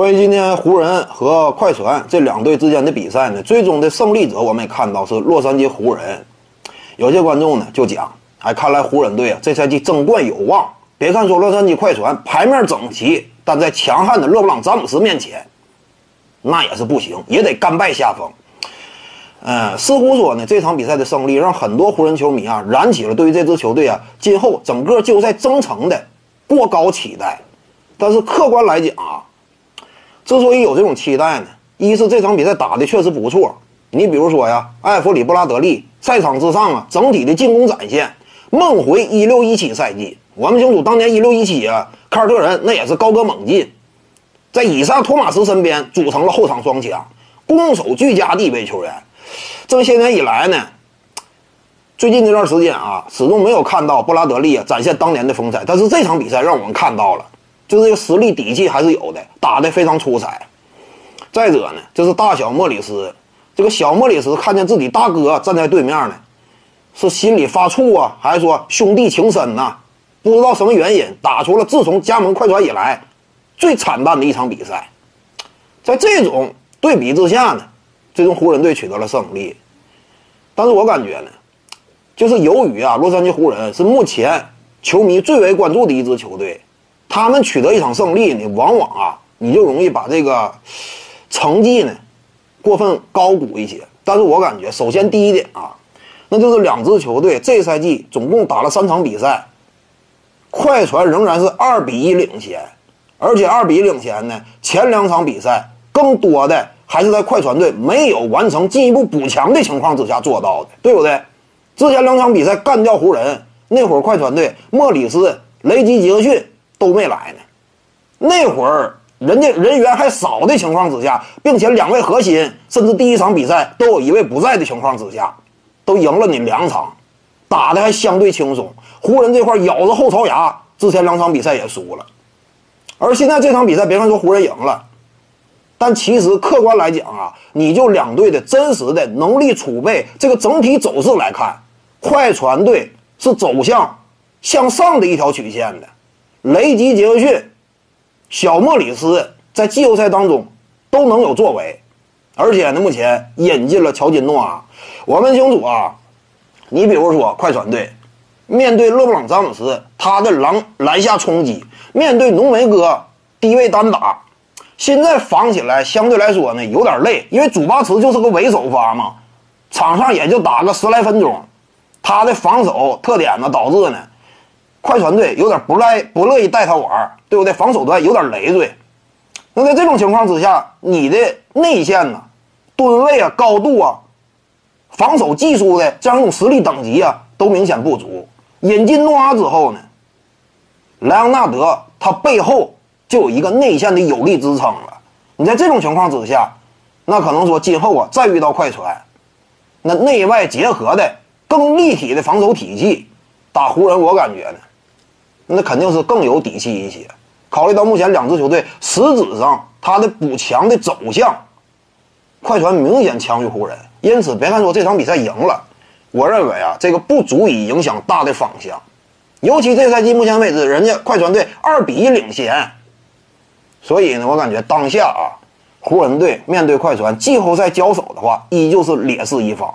关于今天湖人和快船这两队之间的比赛呢，最终的胜利者我们也看到是洛杉矶湖人。有些观众呢就讲，哎，看来湖人队啊这赛季争冠有望。别看说洛杉矶快船牌面整齐，但在强悍的勒布朗詹姆斯面前，那也是不行，也得甘拜下风。嗯，似乎说呢，这场比赛的胜利让很多湖人球迷啊燃起了对于这支球队啊今后整个季后赛征程的过高期待。但是客观来讲啊。之所以有这种期待呢，一是这场比赛打的确实不错。你比如说呀，艾弗里·布拉德利赛场之上啊，整体的进攻展现梦回一六一七赛季。我们清楚，当年一六一七啊，凯尔特人那也是高歌猛进，在以上托马斯身边组成了后场双强，攻守俱佳地位球员。这么些年以来呢，最近这段时间啊，始终没有看到布拉德利啊展现当年的风采。但是这场比赛让我们看到了。就这个实力底气还是有的，打得非常出彩。再者呢，就是大小莫里斯，这个小莫里斯看见自己大哥站在对面呢，是心里发怵啊，还是说兄弟情深呐？不知道什么原因，打出了自从加盟快船以来最惨淡的一场比赛。在这种对比之下呢，最终湖人队取得了胜利。但是我感觉呢，就是由于啊，洛杉矶湖人是目前球迷最为关注的一支球队。他们取得一场胜利呢，往往啊，你就容易把这个成绩呢过分高估一些。但是我感觉，首先第一点啊，那就是两支球队这赛季总共打了三场比赛，快船仍然是二比一领先，而且二比一领先呢，前两场比赛更多的还是在快船队没有完成进一步补强的情况之下做到的，对不对？之前两场比赛干掉湖人那会儿，快船队莫里斯、雷吉、杰克逊。都没来呢，那会儿人家人员还少的情况之下，并且两位核心甚至第一场比赛都有一位不在的情况之下，都赢了你两场，打的还相对轻松。湖人这块咬着后槽牙，之前两场比赛也输了，而现在这场比赛，别看说湖人赢了，但其实客观来讲啊，你就两队的真实的能力储备这个整体走势来看，快船队是走向向上的一条曲线的。雷吉、杰克逊、小莫里斯在季后赛当中都能有作为，而且呢，目前引进了乔金诺啊。我们清楚啊，你比如说快船队面对勒布朗詹姆斯，他的篮篮下冲击；面对浓眉哥低位单打，现在防起来相对来说呢有点累，因为祖巴茨就是个伪首发嘛，场上也就打个十来分钟，他的防守特点呢导致呢。快船队有点不赖，不乐意带他玩，对不对？防守端有点累赘。那在这种情况之下，你的内线呢，吨位啊、高度啊、防守技术的这样一种实力等级啊，都明显不足。引进诺阿之后呢，莱昂纳德他背后就有一个内线的有力支撑了。你在这种情况之下，那可能说今后啊，再遇到快船，那内外结合的更立体的防守体系打湖人，我感觉呢。那肯定是更有底气一些。考虑到目前两支球队实质上他的补强的走向，快船明显强于湖人。因此，别看说这场比赛赢了，我认为啊，这个不足以影响大的方向。尤其这赛季目前为止，人家快船队二比一领先，所以呢，我感觉当下啊，湖人队面对快船季后赛交手的话，依旧是劣势一方。